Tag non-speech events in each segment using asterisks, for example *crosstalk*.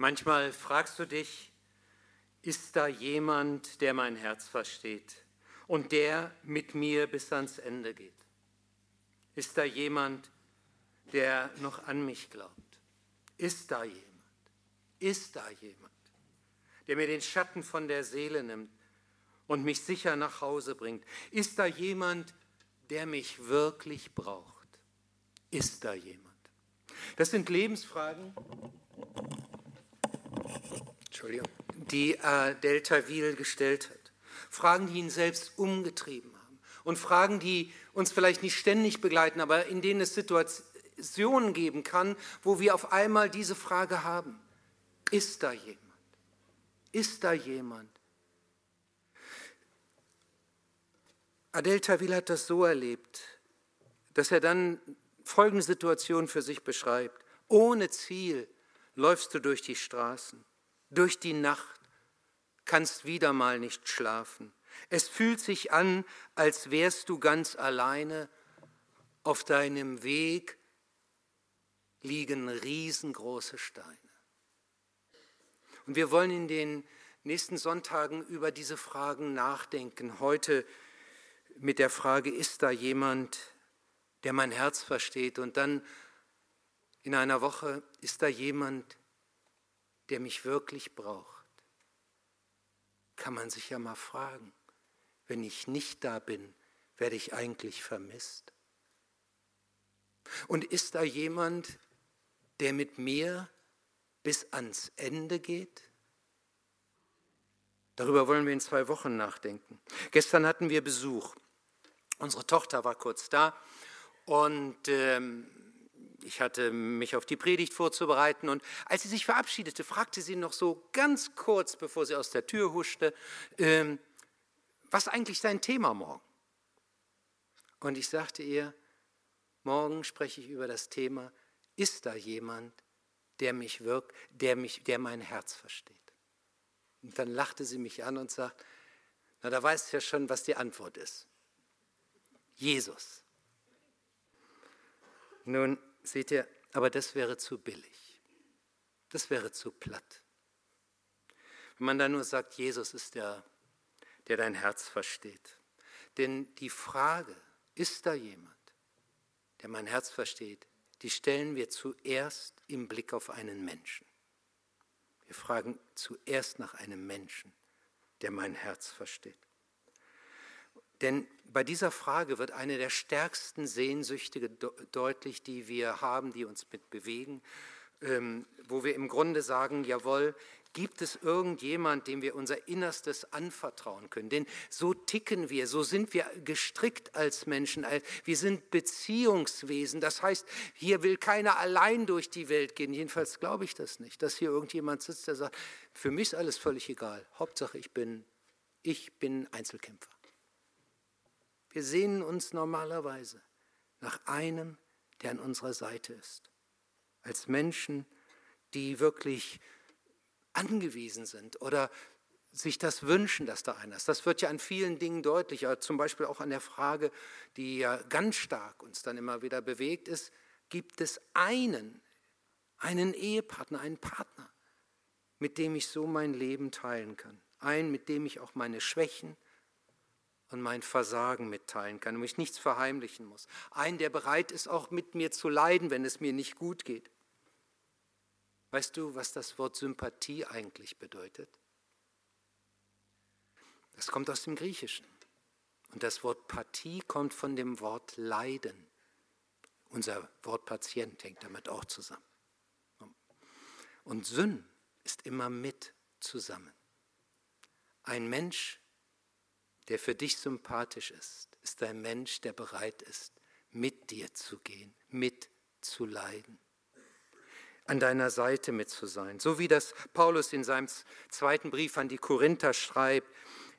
Manchmal fragst du dich, ist da jemand, der mein Herz versteht und der mit mir bis ans Ende geht? Ist da jemand, der noch an mich glaubt? Ist da jemand? Ist da jemand, der mir den Schatten von der Seele nimmt und mich sicher nach Hause bringt? Ist da jemand, der mich wirklich braucht? Ist da jemand? Das sind Lebensfragen, Entschuldigung, die äh, Delta Wiel gestellt hat. Fragen, die ihn selbst umgetrieben haben. Und Fragen, die uns vielleicht nicht ständig begleiten, aber in denen es Situationen geben kann, wo wir auf einmal diese Frage haben. Ist da jemand? Ist da jemand? Adel Tawil hat das so erlebt, dass er dann folgende Situation für sich beschreibt. Ohne Ziel läufst du durch die Straßen durch die Nacht, kannst wieder mal nicht schlafen. Es fühlt sich an, als wärst du ganz alleine. Auf deinem Weg liegen riesengroße Steine. Und wir wollen in den nächsten Sonntagen über diese Fragen nachdenken. Heute mit der Frage, ist da jemand, der mein Herz versteht? Und dann in einer Woche, ist da jemand, der mich wirklich braucht, kann man sich ja mal fragen, wenn ich nicht da bin, werde ich eigentlich vermisst? Und ist da jemand, der mit mir bis ans Ende geht? Darüber wollen wir in zwei Wochen nachdenken. Gestern hatten wir Besuch. Unsere Tochter war kurz da und ähm, ich hatte mich auf die Predigt vorzubereiten und als sie sich verabschiedete, fragte sie noch so ganz kurz, bevor sie aus der Tür huschte, ähm, was eigentlich sein Thema morgen? Und ich sagte ihr, morgen spreche ich über das Thema, ist da jemand, der mich wirkt, der, mich, der mein Herz versteht? Und dann lachte sie mich an und sagt, na, da weißt du ja schon, was die Antwort ist. Jesus. Nun, Seht ihr, aber das wäre zu billig. Das wäre zu platt. Wenn man dann nur sagt, Jesus ist der, der dein Herz versteht. Denn die Frage, ist da jemand, der mein Herz versteht, die stellen wir zuerst im Blick auf einen Menschen. Wir fragen zuerst nach einem Menschen, der mein Herz versteht. Denn bei dieser Frage wird eine der stärksten Sehnsüchte deutlich, die wir haben, die uns mit bewegen, ähm, wo wir im Grunde sagen, jawohl, gibt es irgendjemand, dem wir unser Innerstes anvertrauen können? Denn so ticken wir, so sind wir gestrickt als Menschen. Wir sind Beziehungswesen. Das heißt, hier will keiner allein durch die Welt gehen. Jedenfalls glaube ich das nicht, dass hier irgendjemand sitzt, der sagt, für mich ist alles völlig egal. Hauptsache, ich bin, ich bin Einzelkämpfer. Wir sehnen uns normalerweise nach einem, der an unserer Seite ist. Als Menschen, die wirklich angewiesen sind oder sich das wünschen, dass da einer ist. Das wird ja an vielen Dingen deutlicher, zum Beispiel auch an der Frage, die ja ganz stark uns dann immer wieder bewegt ist, gibt es einen, einen Ehepartner, einen Partner, mit dem ich so mein Leben teilen kann. Einen, mit dem ich auch meine Schwächen, und mein Versagen mitteilen kann und mich nichts verheimlichen muss. Ein, der bereit ist, auch mit mir zu leiden, wenn es mir nicht gut geht. Weißt du, was das Wort Sympathie eigentlich bedeutet? Das kommt aus dem Griechischen. Und das Wort Pathie kommt von dem Wort Leiden. Unser Wort Patient hängt damit auch zusammen. Und Sünn ist immer mit zusammen. Ein Mensch, der für dich sympathisch ist, ist ein Mensch, der bereit ist, mit dir zu gehen, mit zu leiden, an deiner Seite mit zu sein. So wie das Paulus in seinem zweiten Brief an die Korinther schreibt,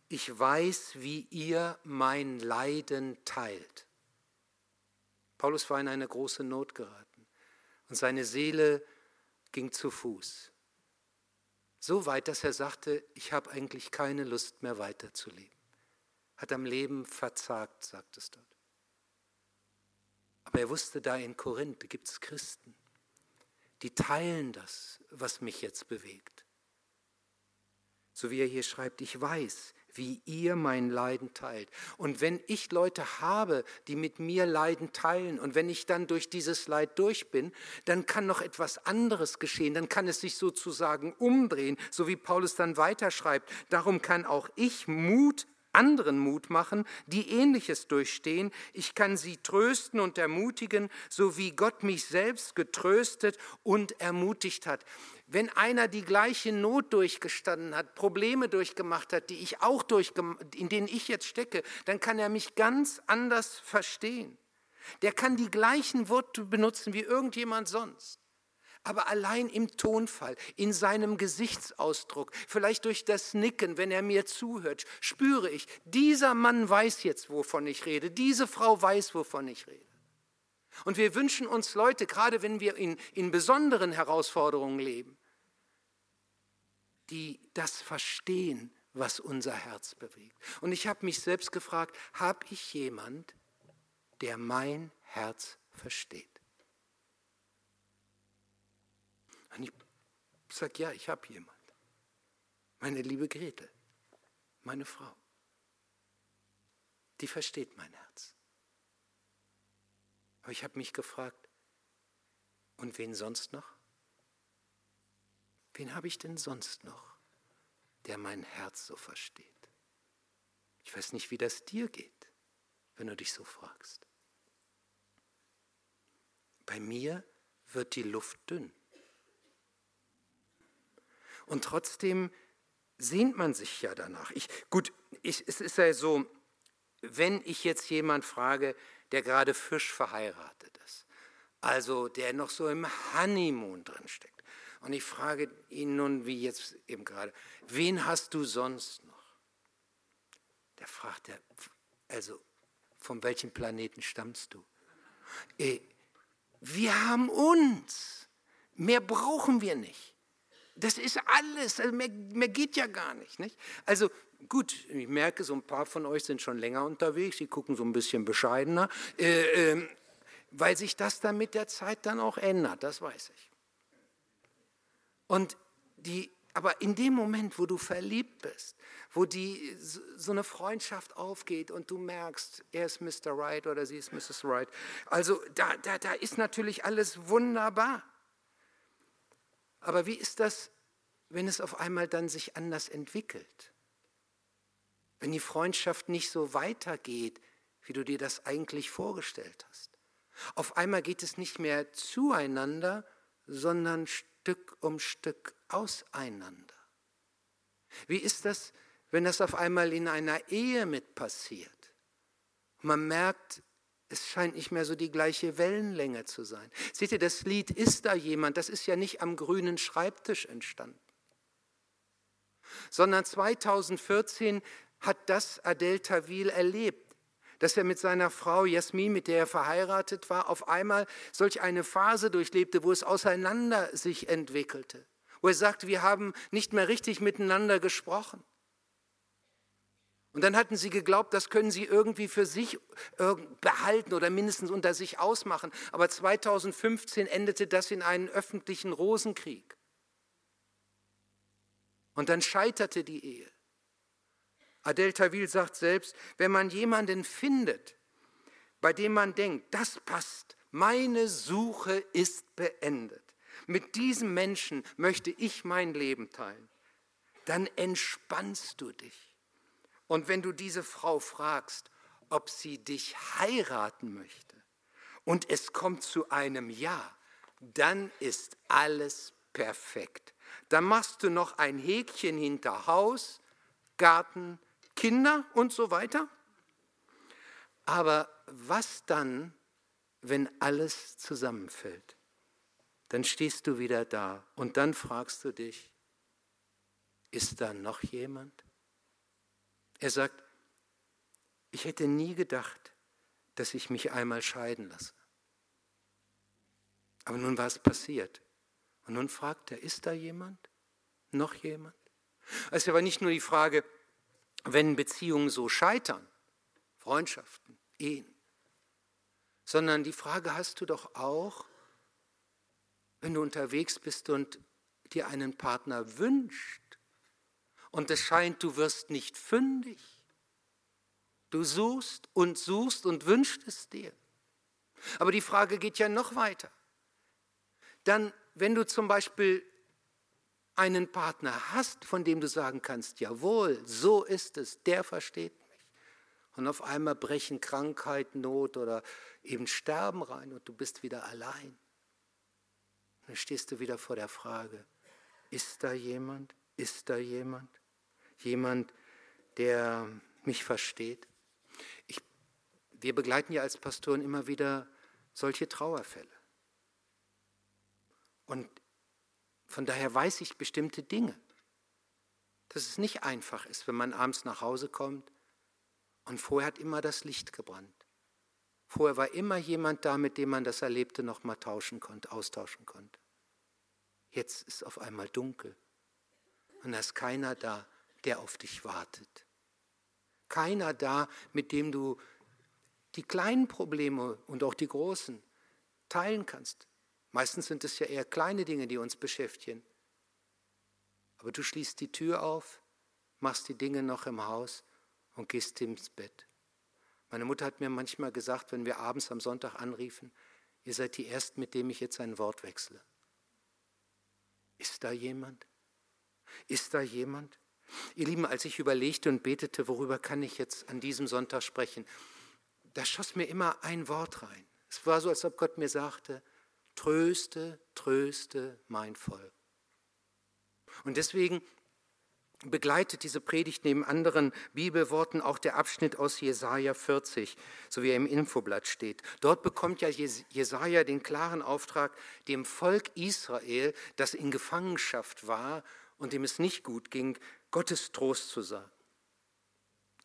ich weiß, wie ihr mein Leiden teilt. Paulus war in eine große Not geraten und seine Seele ging zu Fuß. So weit, dass er sagte, ich habe eigentlich keine Lust mehr weiterzuleben hat am Leben verzagt, sagt es dort. Aber er wusste, da in Korinth gibt es Christen, die teilen das was mich jetzt bewegt. So wie er hier schreibt, ich weiß, wie ihr mein Leiden teilt. Und wenn ich Leute habe, die mit mir Leiden teilen und wenn ich dann durch dieses Leid durch bin, dann kann noch etwas anderes geschehen, dann kann es sich sozusagen umdrehen, so wie Paulus dann weiterschreibt. Darum kann auch ich Mut anderen Mut machen, die ähnliches durchstehen. Ich kann sie trösten und ermutigen, so wie Gott mich selbst getröstet und ermutigt hat. Wenn einer die gleiche Not durchgestanden hat, Probleme durchgemacht hat, die ich auch durchgemacht, in denen ich jetzt stecke, dann kann er mich ganz anders verstehen. Der kann die gleichen Worte benutzen wie irgendjemand sonst. Aber allein im Tonfall, in seinem Gesichtsausdruck, vielleicht durch das Nicken, wenn er mir zuhört, spüre ich, dieser Mann weiß jetzt, wovon ich rede, diese Frau weiß, wovon ich rede. Und wir wünschen uns Leute, gerade wenn wir in, in besonderen Herausforderungen leben, die das verstehen, was unser Herz bewegt. Und ich habe mich selbst gefragt, habe ich jemand, der mein Herz versteht? Und ich sage, ja, ich habe jemand. Meine liebe Gretel, meine Frau. Die versteht mein Herz. Aber ich habe mich gefragt, und wen sonst noch? Wen habe ich denn sonst noch, der mein Herz so versteht? Ich weiß nicht, wie das dir geht, wenn du dich so fragst. Bei mir wird die Luft dünn. Und trotzdem sehnt man sich ja danach. Ich, gut, ich, es ist ja so, wenn ich jetzt jemand frage, der gerade frisch verheiratet ist, also der noch so im Honeymoon drin steckt, und ich frage ihn nun, wie jetzt eben gerade, wen hast du sonst noch? Der fragt er, also von welchem Planeten stammst du? Äh, wir haben uns, mehr brauchen wir nicht. Das ist alles, also mehr, mehr geht ja gar nicht, nicht. Also gut, ich merke, so ein paar von euch sind schon länger unterwegs, die gucken so ein bisschen bescheidener, äh, äh, weil sich das dann mit der Zeit dann auch ändert, das weiß ich. Und die, aber in dem Moment, wo du verliebt bist, wo die, so eine Freundschaft aufgeht und du merkst, er ist Mr. Right oder sie ist Mrs. Right, also da, da, da ist natürlich alles wunderbar. Aber wie ist das, wenn es auf einmal dann sich anders entwickelt? Wenn die Freundschaft nicht so weitergeht, wie du dir das eigentlich vorgestellt hast. Auf einmal geht es nicht mehr zueinander, sondern Stück um Stück auseinander. Wie ist das, wenn das auf einmal in einer Ehe mit passiert? Man merkt, es scheint nicht mehr so die gleiche Wellenlänge zu sein. Seht ihr, das Lied Ist da jemand, das ist ja nicht am grünen Schreibtisch entstanden, sondern 2014 hat das Adel Tawil erlebt, dass er mit seiner Frau Jasmin, mit der er verheiratet war, auf einmal solch eine Phase durchlebte, wo es auseinander sich entwickelte, wo er sagte, wir haben nicht mehr richtig miteinander gesprochen. Und dann hatten sie geglaubt, das können sie irgendwie für sich behalten oder mindestens unter sich ausmachen. Aber 2015 endete das in einen öffentlichen Rosenkrieg. Und dann scheiterte die Ehe. Adel Tawil sagt selbst, wenn man jemanden findet, bei dem man denkt, das passt, meine Suche ist beendet, mit diesem Menschen möchte ich mein Leben teilen, dann entspannst du dich. Und wenn du diese Frau fragst, ob sie dich heiraten möchte und es kommt zu einem Ja, dann ist alles perfekt. Dann machst du noch ein Häkchen hinter Haus, Garten, Kinder und so weiter. Aber was dann, wenn alles zusammenfällt? Dann stehst du wieder da und dann fragst du dich, ist da noch jemand? Er sagt, ich hätte nie gedacht, dass ich mich einmal scheiden lasse. Aber nun war es passiert. Und nun fragt er, ist da jemand? Noch jemand? Es ist aber nicht nur die Frage, wenn Beziehungen so scheitern, Freundschaften, Ehen, sondern die Frage hast du doch auch, wenn du unterwegs bist und dir einen Partner wünscht und es scheint, du wirst nicht fündig. Du suchst und suchst und wünscht es dir. Aber die Frage geht ja noch weiter. Dann, wenn du zum Beispiel einen Partner hast, von dem du sagen kannst, jawohl, so ist es, der versteht mich. Und auf einmal brechen Krankheit, Not oder eben Sterben rein und du bist wieder allein. Dann stehst du wieder vor der Frage, ist da jemand? Ist da jemand? Jemand, der mich versteht? Ich, wir begleiten ja als Pastoren immer wieder solche Trauerfälle. Und von daher weiß ich bestimmte Dinge. Dass es nicht einfach ist, wenn man abends nach Hause kommt und vorher hat immer das Licht gebrannt. Vorher war immer jemand da, mit dem man das Erlebte noch mal tauschen konnte, austauschen konnte. Jetzt ist auf einmal dunkel und da ist keiner da, der auf dich wartet. Keiner da, mit dem du die kleinen Probleme und auch die großen teilen kannst. Meistens sind es ja eher kleine Dinge, die uns beschäftigen. Aber du schließt die Tür auf, machst die Dinge noch im Haus und gehst ins Bett. Meine Mutter hat mir manchmal gesagt, wenn wir abends am Sonntag anriefen, ihr seid die Ersten, mit dem ich jetzt ein Wort wechsle. Ist da jemand? Ist da jemand? Ihr Lieben, als ich überlegte und betete, worüber kann ich jetzt an diesem Sonntag sprechen, da schoss mir immer ein Wort rein. Es war so, als ob Gott mir sagte, tröste, tröste mein Volk. Und deswegen begleitet diese Predigt neben anderen Bibelworten auch der Abschnitt aus Jesaja 40, so wie er im Infoblatt steht. Dort bekommt ja Jesaja den klaren Auftrag, dem Volk Israel, das in Gefangenschaft war und dem es nicht gut ging, Gottes Trost zu sagen.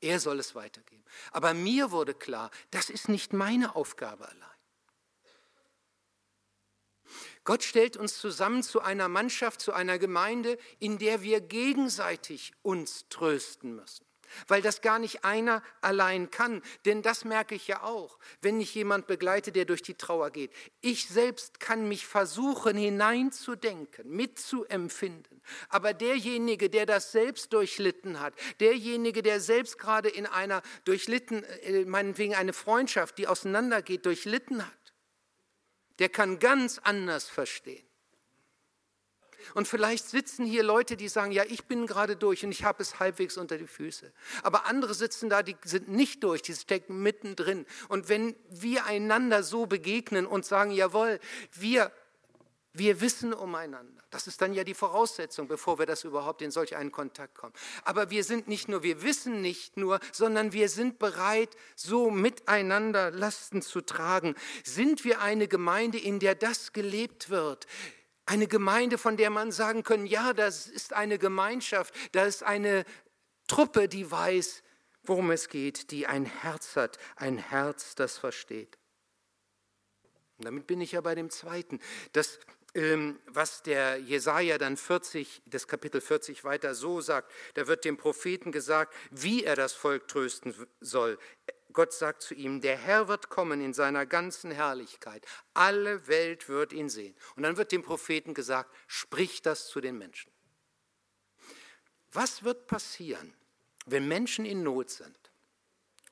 Er soll es weitergeben. Aber mir wurde klar, das ist nicht meine Aufgabe allein. Gott stellt uns zusammen zu einer Mannschaft, zu einer Gemeinde, in der wir gegenseitig uns trösten müssen. Weil das gar nicht einer allein kann. Denn das merke ich ja auch, wenn ich jemand begleite, der durch die Trauer geht. Ich selbst kann mich versuchen hineinzudenken, mitzuempfinden. Aber derjenige, der das selbst durchlitten hat, derjenige, der selbst gerade in einer durchlitten, äh, meinetwegen eine Freundschaft, die auseinandergeht, durchlitten hat, der kann ganz anders verstehen. Und vielleicht sitzen hier Leute, die sagen, ja, ich bin gerade durch und ich habe es halbwegs unter die Füße. Aber andere sitzen da, die sind nicht durch, die stecken mittendrin. Und wenn wir einander so begegnen und sagen, jawohl, wir wir wissen umeinander. Das ist dann ja die Voraussetzung, bevor wir das überhaupt in solch einen Kontakt kommen. Aber wir sind nicht nur, wir wissen nicht nur, sondern wir sind bereit, so miteinander Lasten zu tragen. Sind wir eine Gemeinde, in der das gelebt wird? Eine Gemeinde, von der man sagen kann, ja, das ist eine Gemeinschaft, da ist eine Truppe, die weiß, worum es geht, die ein Herz hat, ein Herz, das versteht. Und damit bin ich ja bei dem zweiten. Das ähm, was der Jesaja dann 40, das Kapitel 40 weiter so sagt. Da wird dem Propheten gesagt, wie er das Volk trösten soll. Gott sagt zu ihm, der Herr wird kommen in seiner ganzen Herrlichkeit. Alle Welt wird ihn sehen. Und dann wird dem Propheten gesagt, sprich das zu den Menschen. Was wird passieren, wenn Menschen in Not sind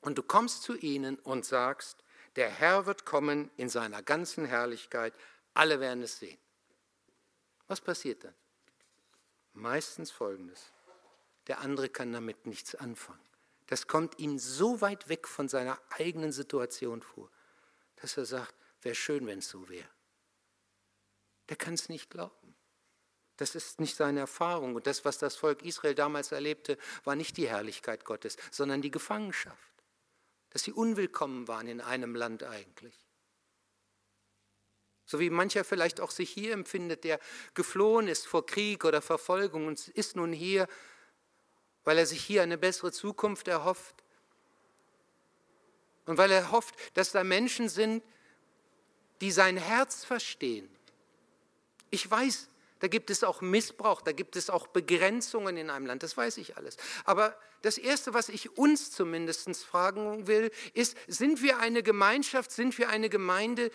und du kommst zu ihnen und sagst, der Herr wird kommen in seiner ganzen Herrlichkeit, alle werden es sehen. Was passiert dann? Meistens Folgendes. Der andere kann damit nichts anfangen. Das kommt ihm so weit weg von seiner eigenen Situation vor, dass er sagt, wäre schön, wenn es so wäre. Der kann es nicht glauben. Das ist nicht seine Erfahrung. Und das, was das Volk Israel damals erlebte, war nicht die Herrlichkeit Gottes, sondern die Gefangenschaft. Dass sie unwillkommen waren in einem Land eigentlich. So wie mancher vielleicht auch sich hier empfindet, der geflohen ist vor Krieg oder Verfolgung und ist nun hier, weil er sich hier eine bessere Zukunft erhofft. Und weil er hofft, dass da Menschen sind, die sein Herz verstehen. Ich weiß, da gibt es auch Missbrauch, da gibt es auch Begrenzungen in einem Land, das weiß ich alles. Aber das Erste, was ich uns zumindest fragen will, ist, sind wir eine Gemeinschaft, sind wir eine Gemeinde,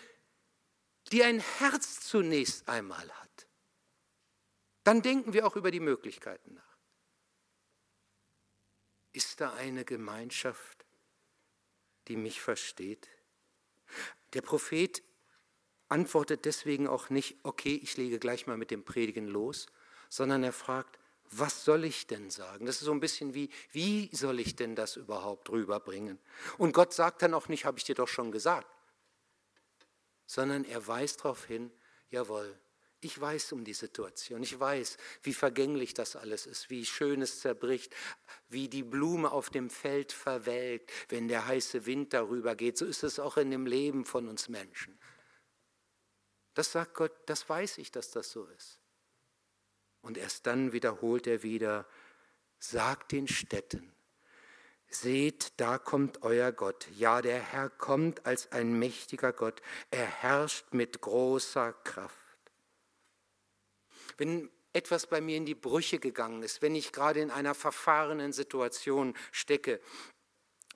die ein Herz zunächst einmal hat. Dann denken wir auch über die Möglichkeiten nach. Ist da eine Gemeinschaft, die mich versteht? Der Prophet antwortet deswegen auch nicht, okay, ich lege gleich mal mit dem Predigen los, sondern er fragt, was soll ich denn sagen? Das ist so ein bisschen wie, wie soll ich denn das überhaupt rüberbringen? Und Gott sagt dann auch nicht, habe ich dir doch schon gesagt, sondern er weist darauf hin, jawohl, ich weiß um die Situation, ich weiß, wie vergänglich das alles ist, wie schön es zerbricht, wie die Blume auf dem Feld verwelkt, wenn der heiße Wind darüber geht. So ist es auch in dem Leben von uns Menschen. Das sagt Gott, das weiß ich, dass das so ist. Und erst dann wiederholt er wieder, sagt den Städten, seht, da kommt euer Gott. Ja, der Herr kommt als ein mächtiger Gott. Er herrscht mit großer Kraft. Wenn etwas bei mir in die Brüche gegangen ist, wenn ich gerade in einer verfahrenen Situation stecke,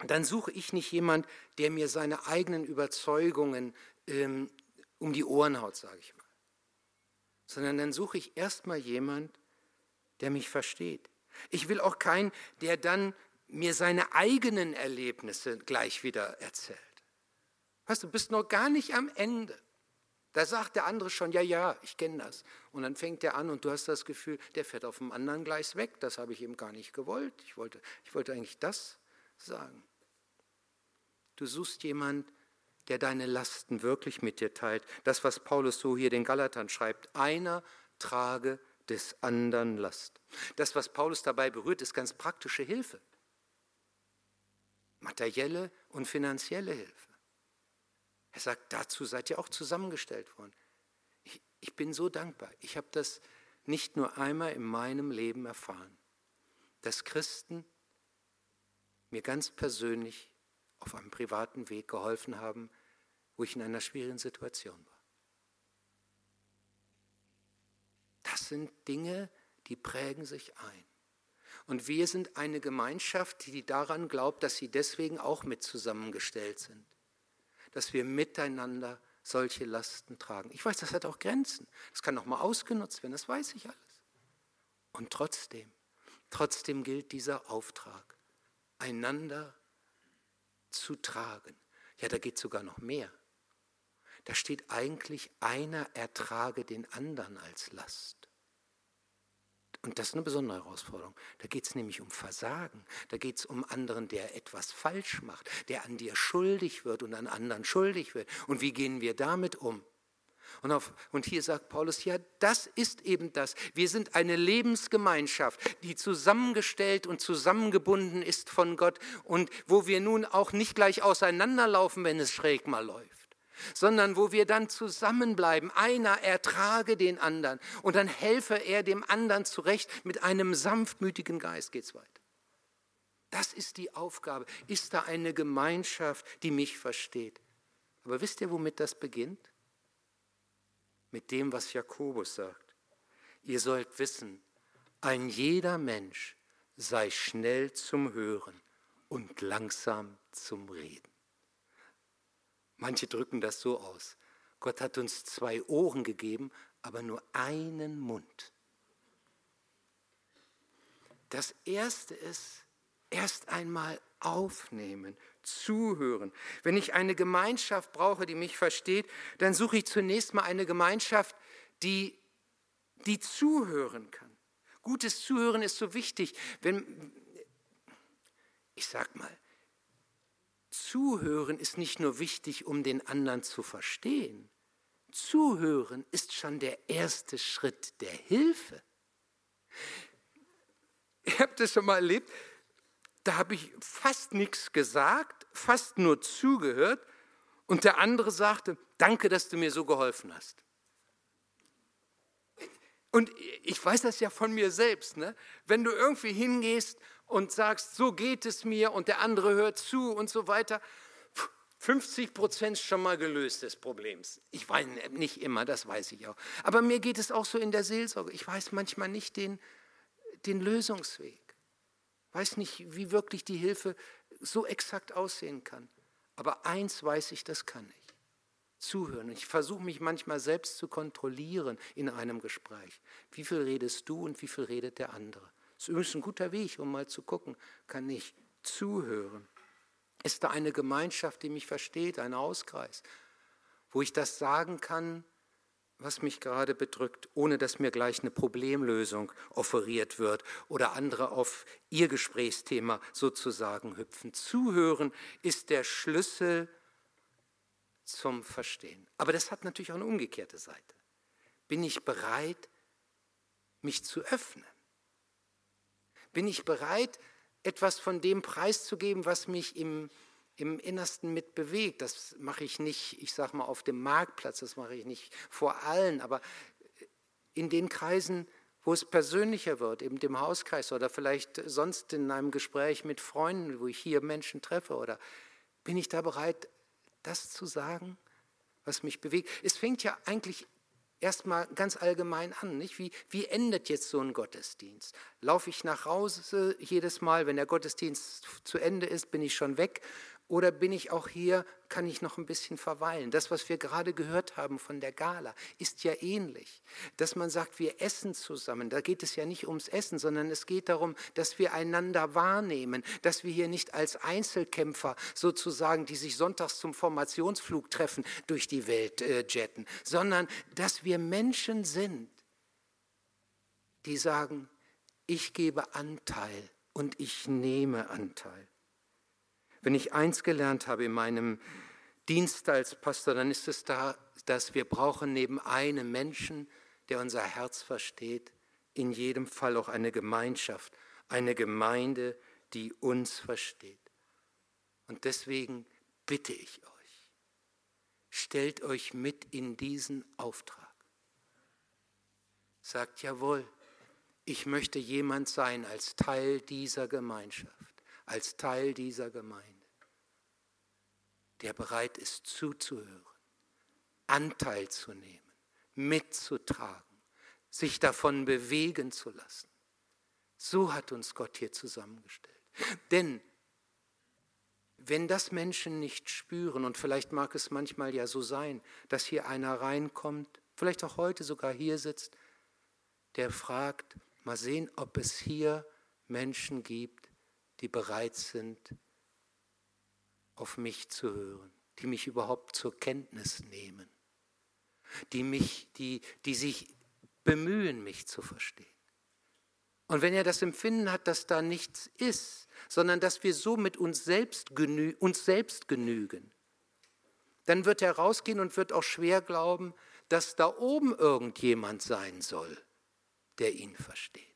dann suche ich nicht jemand, der mir seine eigenen Überzeugungen ähm, um die Ohren haut, sage ich mal sondern dann suche ich erstmal jemand, der mich versteht. Ich will auch keinen, der dann mir seine eigenen Erlebnisse gleich wieder erzählt. Weißt du, bist noch gar nicht am Ende. Da sagt der andere schon, ja, ja, ich kenne das. Und dann fängt der an und du hast das Gefühl, der fährt auf dem anderen Gleis weg. Das habe ich eben gar nicht gewollt. Ich wollte, ich wollte eigentlich das sagen. Du suchst jemanden, der deine Lasten wirklich mit dir teilt. Das, was Paulus so hier den Galatern schreibt, einer trage des anderen Last. Das, was Paulus dabei berührt, ist ganz praktische Hilfe. Materielle und finanzielle Hilfe. Er sagt, dazu seid ihr auch zusammengestellt worden. Ich, ich bin so dankbar. Ich habe das nicht nur einmal in meinem Leben erfahren, dass Christen mir ganz persönlich auf einem privaten Weg geholfen haben, wo ich in einer schwierigen Situation war. Das sind Dinge, die prägen sich ein. Und wir sind eine Gemeinschaft, die daran glaubt, dass sie deswegen auch mit zusammengestellt sind. Dass wir miteinander solche Lasten tragen. Ich weiß, das hat auch Grenzen. Das kann auch mal ausgenutzt werden, das weiß ich alles. Und trotzdem, trotzdem gilt dieser Auftrag, einander zu tragen. Ja, da geht sogar noch mehr. Da steht eigentlich, einer ertrage den anderen als Last. Und das ist eine besondere Herausforderung. Da geht es nämlich um Versagen. Da geht es um anderen, der etwas falsch macht, der an dir schuldig wird und an anderen schuldig wird. Und wie gehen wir damit um? Und, auf, und hier sagt Paulus, ja, das ist eben das. Wir sind eine Lebensgemeinschaft, die zusammengestellt und zusammengebunden ist von Gott und wo wir nun auch nicht gleich auseinanderlaufen, wenn es schräg mal läuft, sondern wo wir dann zusammenbleiben. Einer ertrage den anderen und dann helfe er dem anderen zurecht. Mit einem sanftmütigen Geist geht es weiter. Das ist die Aufgabe. Ist da eine Gemeinschaft, die mich versteht? Aber wisst ihr, womit das beginnt? mit dem, was Jakobus sagt. Ihr sollt wissen, ein jeder Mensch sei schnell zum Hören und langsam zum Reden. Manche drücken das so aus. Gott hat uns zwei Ohren gegeben, aber nur einen Mund. Das Erste ist, erst einmal aufnehmen, zuhören. Wenn ich eine Gemeinschaft brauche, die mich versteht, dann suche ich zunächst mal eine Gemeinschaft, die, die zuhören kann. Gutes Zuhören ist so wichtig. Wenn, ich sag mal, Zuhören ist nicht nur wichtig, um den anderen zu verstehen. Zuhören ist schon der erste Schritt der Hilfe. Ihr habt das schon mal erlebt, da habe ich fast nichts gesagt, fast nur zugehört und der andere sagte, danke, dass du mir so geholfen hast. Und ich weiß das ja von mir selbst. Ne? Wenn du irgendwie hingehst und sagst, so geht es mir und der andere hört zu und so weiter, 50 Prozent schon mal gelöst des Problems. Ich weiß nicht immer, das weiß ich auch. Aber mir geht es auch so in der Seelsorge. Ich weiß manchmal nicht den, den Lösungsweg weiß nicht, wie wirklich die Hilfe so exakt aussehen kann. Aber eins weiß ich, das kann ich. zuhören. Ich versuche mich manchmal selbst zu kontrollieren in einem Gespräch. Wie viel redest du und wie viel redet der andere? Das ist übrigens ein guter Weg, um mal zu gucken, kann ich zuhören. Ist da eine Gemeinschaft, die mich versteht, ein Hauskreis, wo ich das sagen kann, was mich gerade bedrückt, ohne dass mir gleich eine Problemlösung offeriert wird oder andere auf ihr Gesprächsthema sozusagen hüpfen. Zuhören ist der Schlüssel zum Verstehen. Aber das hat natürlich auch eine umgekehrte Seite. Bin ich bereit, mich zu öffnen? Bin ich bereit, etwas von dem preiszugeben, was mich im im Innersten mit bewegt. Das mache ich nicht, ich sage mal, auf dem Marktplatz, das mache ich nicht vor allen, aber in den Kreisen, wo es persönlicher wird, eben dem Hauskreis oder vielleicht sonst in einem Gespräch mit Freunden, wo ich hier Menschen treffe, oder bin ich da bereit, das zu sagen, was mich bewegt? Es fängt ja eigentlich erstmal ganz allgemein an. Nicht? Wie, wie endet jetzt so ein Gottesdienst? Laufe ich nach Hause jedes Mal, wenn der Gottesdienst zu Ende ist, bin ich schon weg oder bin ich auch hier, kann ich noch ein bisschen verweilen? Das, was wir gerade gehört haben von der Gala, ist ja ähnlich. Dass man sagt, wir essen zusammen. Da geht es ja nicht ums Essen, sondern es geht darum, dass wir einander wahrnehmen, dass wir hier nicht als Einzelkämpfer sozusagen, die sich sonntags zum Formationsflug treffen, durch die Welt äh, jetten, sondern dass wir Menschen sind, die sagen, ich gebe Anteil und ich nehme Anteil. Wenn ich eins gelernt habe in meinem Dienst als Pastor, dann ist es da, dass wir brauchen neben einem Menschen, der unser Herz versteht, in jedem Fall auch eine Gemeinschaft, eine Gemeinde, die uns versteht. Und deswegen bitte ich euch, stellt euch mit in diesen Auftrag. Sagt jawohl, ich möchte jemand sein als Teil dieser Gemeinschaft, als Teil dieser Gemeinde der bereit ist zuzuhören, Anteil zu nehmen, mitzutragen, sich davon bewegen zu lassen. So hat uns Gott hier zusammengestellt. Denn wenn das Menschen nicht spüren, und vielleicht mag es manchmal ja so sein, dass hier einer reinkommt, vielleicht auch heute sogar hier sitzt, der fragt, mal sehen, ob es hier Menschen gibt, die bereit sind, auf mich zu hören, die mich überhaupt zur Kenntnis nehmen, die, mich, die, die sich bemühen, mich zu verstehen. Und wenn er das Empfinden hat, dass da nichts ist, sondern dass wir so mit uns selbst, genü uns selbst genügen, dann wird er rausgehen und wird auch schwer glauben, dass da oben irgendjemand sein soll, der ihn versteht.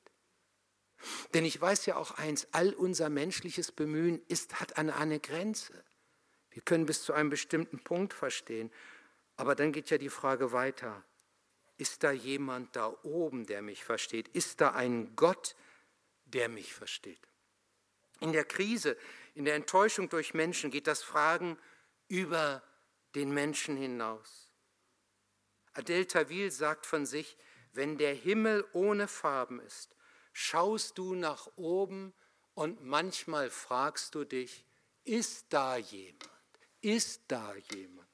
Denn ich weiß ja auch eins, all unser menschliches Bemühen ist, hat eine, eine Grenze. Wir können bis zu einem bestimmten Punkt verstehen, aber dann geht ja die Frage weiter. Ist da jemand da oben, der mich versteht? Ist da ein Gott, der mich versteht? In der Krise, in der Enttäuschung durch Menschen geht das Fragen über den Menschen hinaus. Adele Tawil sagt von sich, wenn der Himmel ohne Farben ist, schaust du nach oben und manchmal fragst du dich, ist da jemand? Ist da jemand?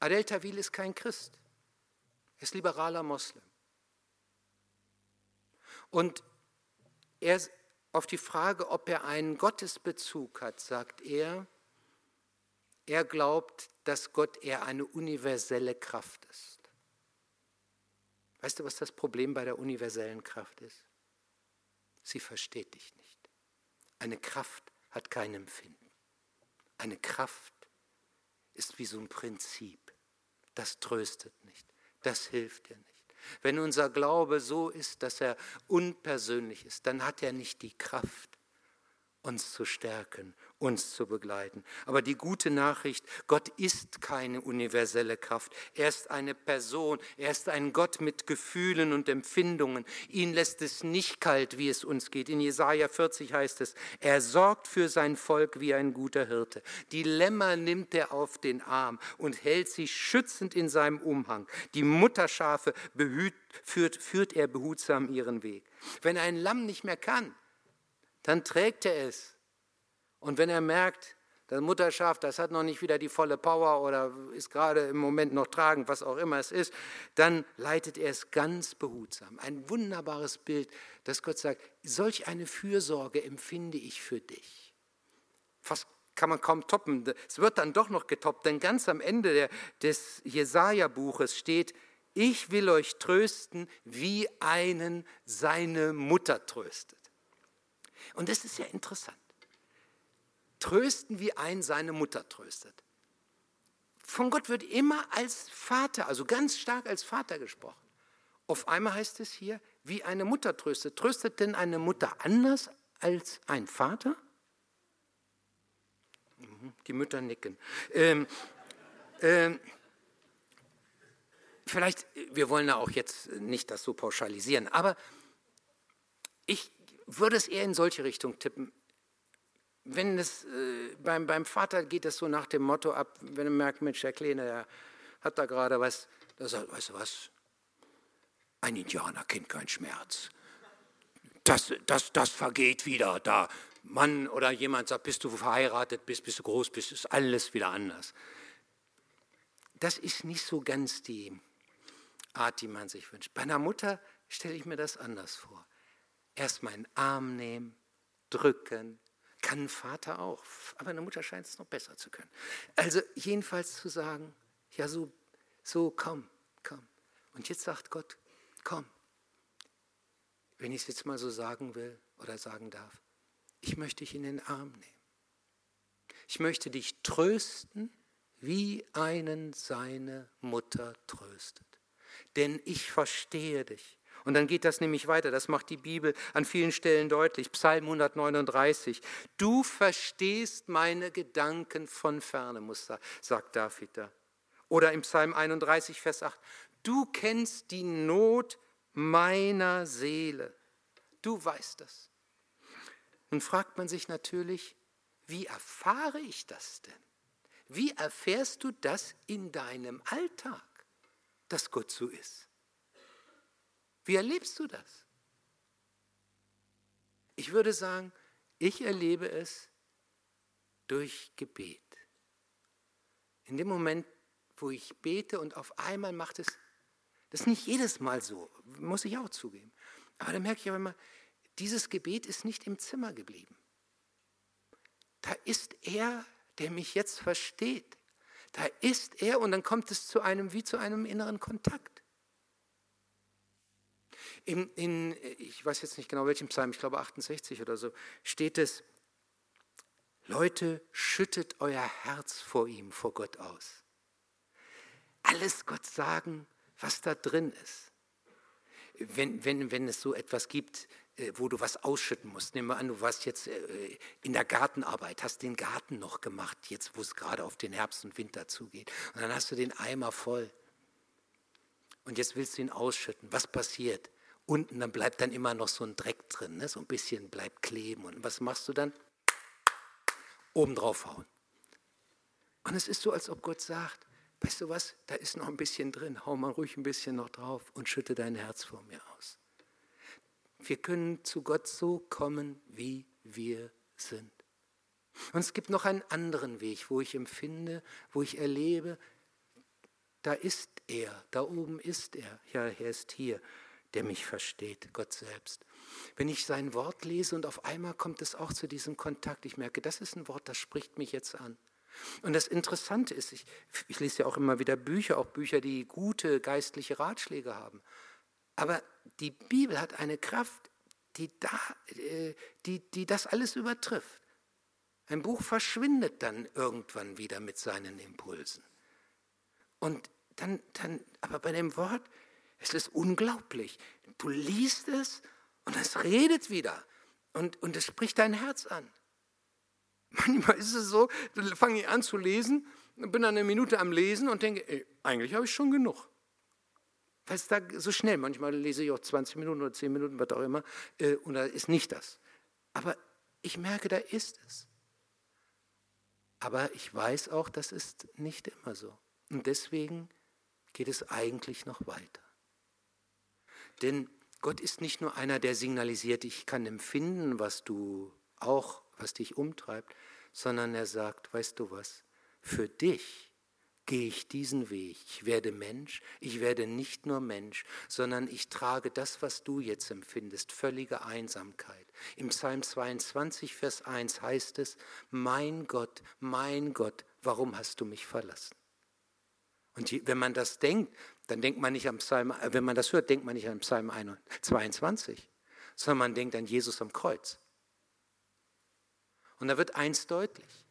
Adel Tawil ist kein Christ. Er ist liberaler Moslem. Und er, auf die Frage, ob er einen Gottesbezug hat, sagt er, er glaubt, dass Gott eher eine universelle Kraft ist. Weißt du, was das Problem bei der universellen Kraft ist? Sie versteht dich nicht. Eine Kraft hat kein Empfinden. Eine Kraft ist wie so ein Prinzip. Das tröstet nicht. Das hilft dir nicht. Wenn unser Glaube so ist, dass er unpersönlich ist, dann hat er nicht die Kraft, uns zu stärken uns zu begleiten. Aber die gute Nachricht, Gott ist keine universelle Kraft. Er ist eine Person. Er ist ein Gott mit Gefühlen und Empfindungen. Ihn lässt es nicht kalt, wie es uns geht. In Jesaja 40 heißt es, er sorgt für sein Volk wie ein guter Hirte. Die Lämmer nimmt er auf den Arm und hält sie schützend in seinem Umhang. Die Mutterschafe behüt, führt, führt er behutsam ihren Weg. Wenn ein Lamm nicht mehr kann, dann trägt er es und wenn er merkt, Das Mutterschaf, das hat noch nicht wieder die volle Power oder ist gerade im Moment noch tragend, was auch immer es ist, dann leitet er es ganz behutsam. Ein wunderbares Bild, dass Gott sagt, solch eine Fürsorge empfinde ich für dich. Fast kann man kaum toppen. Es wird dann doch noch getoppt, denn ganz am Ende des Jesaja-Buches steht, ich will euch trösten, wie einen seine Mutter tröstet. Und das ist ja interessant trösten, wie ein seine Mutter tröstet. Von Gott wird immer als Vater, also ganz stark als Vater gesprochen. Auf einmal heißt es hier, wie eine Mutter tröstet. Tröstet denn eine Mutter anders als ein Vater? Mhm, die Mütter nicken. Ähm, ähm, vielleicht, wir wollen ja auch jetzt nicht das so pauschalisieren, aber ich würde es eher in solche Richtung tippen wenn es, äh, beim, beim Vater geht es so nach dem Motto ab, wenn er merkt, Mensch, der Kleine, der hat da gerade was, da sagt, weißt du was, ein Indianer kennt keinen Schmerz. Das, das, das vergeht wieder. Da Mann oder jemand sagt, bist du verheiratet bist, bist du groß bist, ist alles wieder anders. Das ist nicht so ganz die Art, die man sich wünscht. Bei einer Mutter stelle ich mir das anders vor. Erst mal einen Arm nehmen, drücken, kann ein Vater auch, aber eine Mutter scheint es noch besser zu können. Also jedenfalls zu sagen, ja so, so komm, komm. Und jetzt sagt Gott, komm. Wenn ich es jetzt mal so sagen will oder sagen darf, ich möchte dich in den Arm nehmen. Ich möchte dich trösten, wie einen seine Mutter tröstet. Denn ich verstehe dich. Und dann geht das nämlich weiter, das macht die Bibel an vielen Stellen deutlich. Psalm 139. Du verstehst meine Gedanken von ferne, sagt David da. Oder im Psalm 31, Vers 8. Du kennst die Not meiner Seele. Du weißt das. Nun fragt man sich natürlich, wie erfahre ich das denn? Wie erfährst du das in deinem Alltag, dass Gott so ist? Wie erlebst du das? Ich würde sagen, ich erlebe es durch Gebet. In dem Moment, wo ich bete und auf einmal macht es, das ist nicht jedes Mal so, muss ich auch zugeben. Aber dann merke ich aber immer, dieses Gebet ist nicht im Zimmer geblieben. Da ist er, der mich jetzt versteht. Da ist er und dann kommt es zu einem wie zu einem inneren Kontakt. In, in, ich weiß jetzt nicht genau welchen Psalm, ich glaube 68 oder so, steht es, Leute, schüttet euer Herz vor ihm, vor Gott aus. Alles Gott sagen, was da drin ist. Wenn, wenn, wenn es so etwas gibt, äh, wo du was ausschütten musst. Nehmen wir an, du warst jetzt äh, in der Gartenarbeit, hast den Garten noch gemacht, jetzt wo es gerade auf den Herbst und Winter zugeht. Und dann hast du den Eimer voll. Und jetzt willst du ihn ausschütten. Was passiert? Unten, dann bleibt dann immer noch so ein Dreck drin, ne? so ein bisschen bleibt kleben. Und was machst du dann? Oben drauf hauen. Und es ist so, als ob Gott sagt, weißt du was, da ist noch ein bisschen drin, hau mal ruhig ein bisschen noch drauf und schütte dein Herz vor mir aus. Wir können zu Gott so kommen, wie wir sind. Und es gibt noch einen anderen Weg, wo ich empfinde, wo ich erlebe, da ist er, da oben ist er, ja, er ist hier der mich versteht, Gott selbst. Wenn ich sein Wort lese und auf einmal kommt es auch zu diesem Kontakt, ich merke, das ist ein Wort, das spricht mich jetzt an. Und das Interessante ist, ich, ich lese ja auch immer wieder Bücher, auch Bücher, die gute geistliche Ratschläge haben. Aber die Bibel hat eine Kraft, die, da, äh, die, die das alles übertrifft. Ein Buch verschwindet dann irgendwann wieder mit seinen Impulsen. Und dann, dann aber bei dem Wort es ist unglaublich. Du liest es und es redet wieder und, und es spricht dein Herz an. *laughs* Manchmal ist es so, dann fange ich an zu lesen, bin dann eine Minute am Lesen und denke, ey, eigentlich habe ich schon genug. Weil es da so schnell, manchmal lese ich auch 20 Minuten oder 10 Minuten, was auch immer, äh, und da ist nicht das. Aber ich merke, da ist es. Aber ich weiß auch, das ist nicht immer so. Und deswegen geht es eigentlich noch weiter. Denn Gott ist nicht nur einer, der signalisiert, ich kann empfinden, was du auch, was dich umtreibt, sondern er sagt, weißt du was, für dich gehe ich diesen Weg. Ich werde Mensch, ich werde nicht nur Mensch, sondern ich trage das, was du jetzt empfindest, völlige Einsamkeit. Im Psalm 22, Vers 1 heißt es, mein Gott, mein Gott, warum hast du mich verlassen? Und wenn man das denkt, dann denkt man nicht am Psalm, äh, wenn man das hört, denkt man nicht an Psalm 22, sondern man denkt an Jesus am Kreuz. Und da wird eins deutlich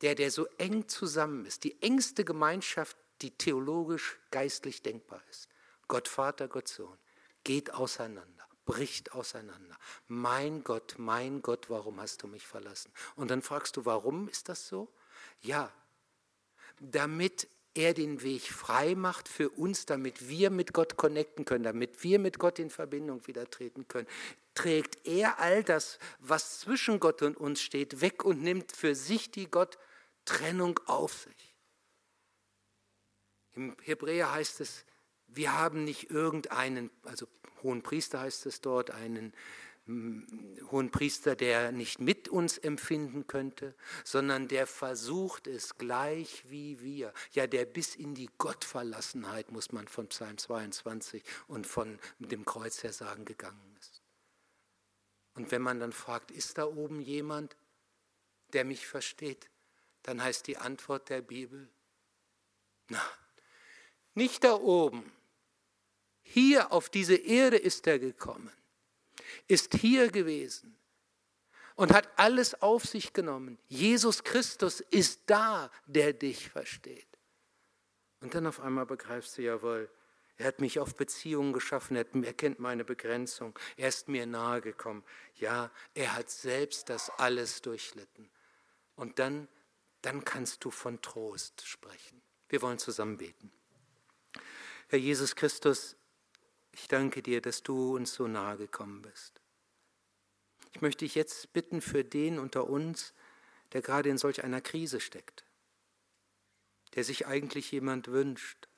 der, der so eng zusammen ist, die engste Gemeinschaft, die theologisch, geistlich denkbar ist. Gott Vater, Gott Sohn, geht auseinander, bricht auseinander. Mein Gott, mein Gott, warum hast du mich verlassen? Und dann fragst du, warum ist das so? Ja, damit er den Weg frei macht für uns, damit wir mit Gott connecten können, damit wir mit Gott in Verbindung wieder treten können, trägt er all das, was zwischen Gott und uns steht, weg und nimmt für sich die Gott Trennung auf sich. Im Hebräer heißt es, wir haben nicht irgendeinen, also hohen Priester heißt es dort, einen mm, hohen Priester, der nicht mit uns empfinden könnte, sondern der versucht es gleich wie wir. Ja, der bis in die Gottverlassenheit, muss man von Psalm 22 und von dem Kreuz her sagen, gegangen ist. Und wenn man dann fragt, ist da oben jemand, der mich versteht? dann heißt die Antwort der Bibel, na, nicht da oben. Hier auf diese Erde ist er gekommen, ist hier gewesen und hat alles auf sich genommen. Jesus Christus ist da, der dich versteht. Und dann auf einmal begreifst du, jawohl, er hat mich auf Beziehungen geschaffen, er, kennt meine Begrenzung, er ist mir nahe gekommen. Ja, er hat selbst das alles durchlitten. Und dann dann kannst du von Trost sprechen. Wir wollen zusammen beten. Herr Jesus Christus, ich danke dir, dass du uns so nahe gekommen bist. Ich möchte dich jetzt bitten für den unter uns, der gerade in solch einer Krise steckt, der sich eigentlich jemand wünscht,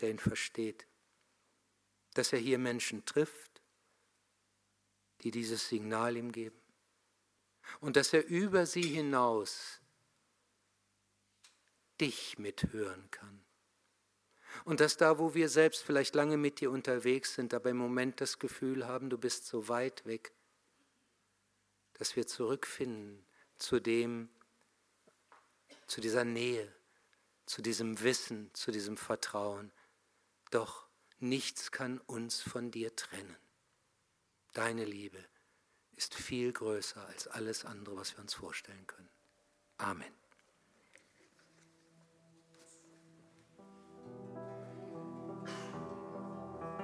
der ihn versteht, dass er hier Menschen trifft, die dieses Signal ihm geben und dass er über sie hinaus dich mithören kann. Und dass da, wo wir selbst vielleicht lange mit dir unterwegs sind, aber im Moment das Gefühl haben, du bist so weit weg, dass wir zurückfinden zu dem, zu dieser Nähe, zu diesem Wissen, zu diesem Vertrauen. Doch nichts kann uns von dir trennen. Deine Liebe ist viel größer als alles andere, was wir uns vorstellen können. Amen.